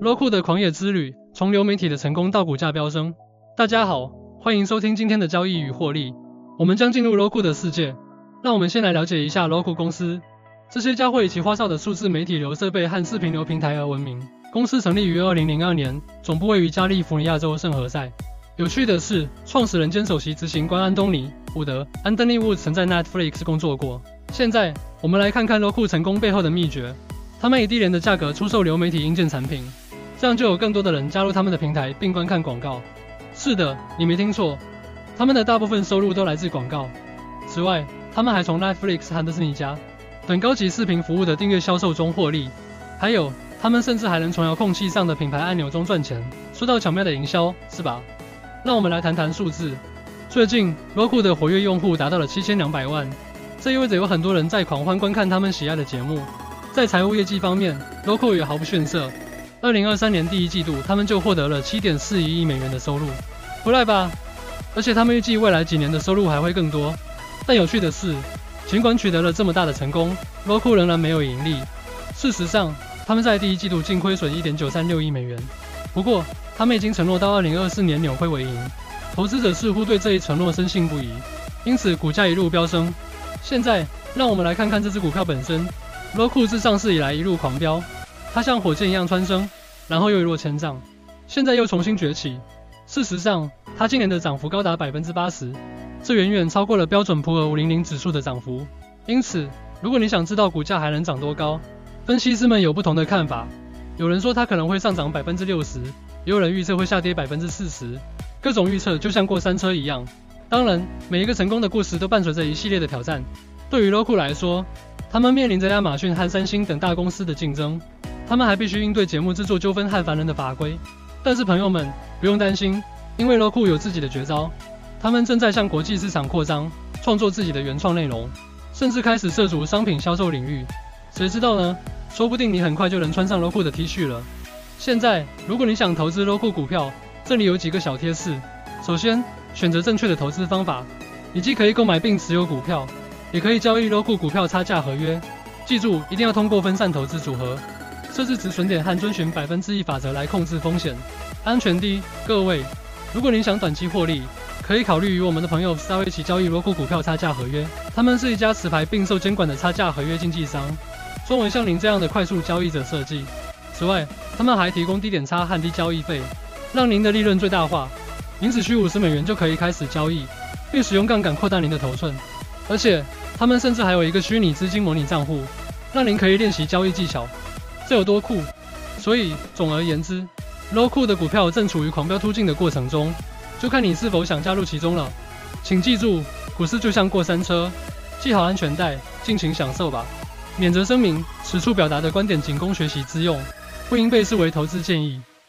，Roku 的狂野之旅，从流媒体的成功到股价飙升。大家好，欢迎收听今天的交易与获利。我们将进入 Roku 的世界。让我们先来了解一下 Roku 公司。这些家伙以其花哨的数字媒体流设备和视频流平台而闻名。公司成立于2002年，总部位于加利福尼亚州圣何塞。有趣的是，创始人兼首席执行官安东尼·伍德 （Anthony Wood） 曾在 Netflix 工作过。现在，我们来看看 Roku 成功背后的秘诀。他们以低廉的价格出售流媒体硬件产品，这样就有更多的人加入他们的平台并观看广告。是的，你没听错，他们的大部分收入都来自广告。此外，他们还从 Netflix 和迪士尼家等高级视频服务的订阅销售中获利。还有，他们甚至还能从遥控器上的品牌按钮中赚钱。说到巧妙的营销，是吧？让我们来谈谈数字。最近，Roku 的活跃用户达到了七千两百万，这意味着有很多人在狂欢观看他们喜爱的节目。在财务业绩方面，Roku 也毫不逊色。二零二三年第一季度，他们就获得了七点四一亿美元的收入，不赖吧？而且他们预计未来几年的收入还会更多。但有趣的是，尽管取得了这么大的成功，Roku 仍然没有盈利。事实上，他们在第一季度净亏损一点九三六亿美元。不过，他们已经承诺到二零二四年扭亏为盈。投资者似乎对这一承诺深信不疑，因此股价一路飙升。现在，让我们来看看这只股票本身。Roku 自上市以来一路狂飙，它像火箭一样蹿升，然后又一落千丈，现在又重新崛起。事实上，它今年的涨幅高达百分之八十，这远远超过了标准普尔五零零指数的涨幅。因此，如果你想知道股价还能涨多高，分析师们有不同的看法。有人说它可能会上涨百分之六十，也有人预测会下跌百分之四十。各种预测就像过山车一样。当然，每一个成功的故事都伴随着一系列的挑战。对于 Roku 来说，他们面临着亚马逊和三星等大公司的竞争，他们还必须应对节目制作纠纷和烦人的法规。但是朋友们不用担心，因为 Roku 有自己的绝招，他们正在向国际市场扩张，创作自己的原创内容，甚至开始涉足商品销售领域。谁知道呢？说不定你很快就能穿上 Roku 的 T 恤了。现在，如果你想投资 Roku 股票，这里有几个小贴士。首先，选择正确的投资方法，你既可以购买并持有股票。也可以交易 Roku 股票差价合约，记住一定要通过分散投资组合，设置止损点和遵循百分之一法则来控制风险，安全第一。各位，如果您想短期获利，可以考虑与我们的朋友 Star 一起交易 Roku 股票差价合约。他们是一家持牌并受监管的差价合约经纪商，专为像您这样的快速交易者设计。此外，他们还提供低点差和低交易费，让您的利润最大化。您只需五十美元就可以开始交易，并使用杠杆扩大您的头寸，而且。他们甚至还有一个虚拟资金模拟账户，让您可以练习交易技巧，这有多酷？所以总而言之，low 酷的股票正处于狂飙突进的过程中，就看你是否想加入其中了。请记住，股市就像过山车，系好安全带，尽情享受吧。免责声明：此处表达的观点仅供学习之用，不应被视为投资建议。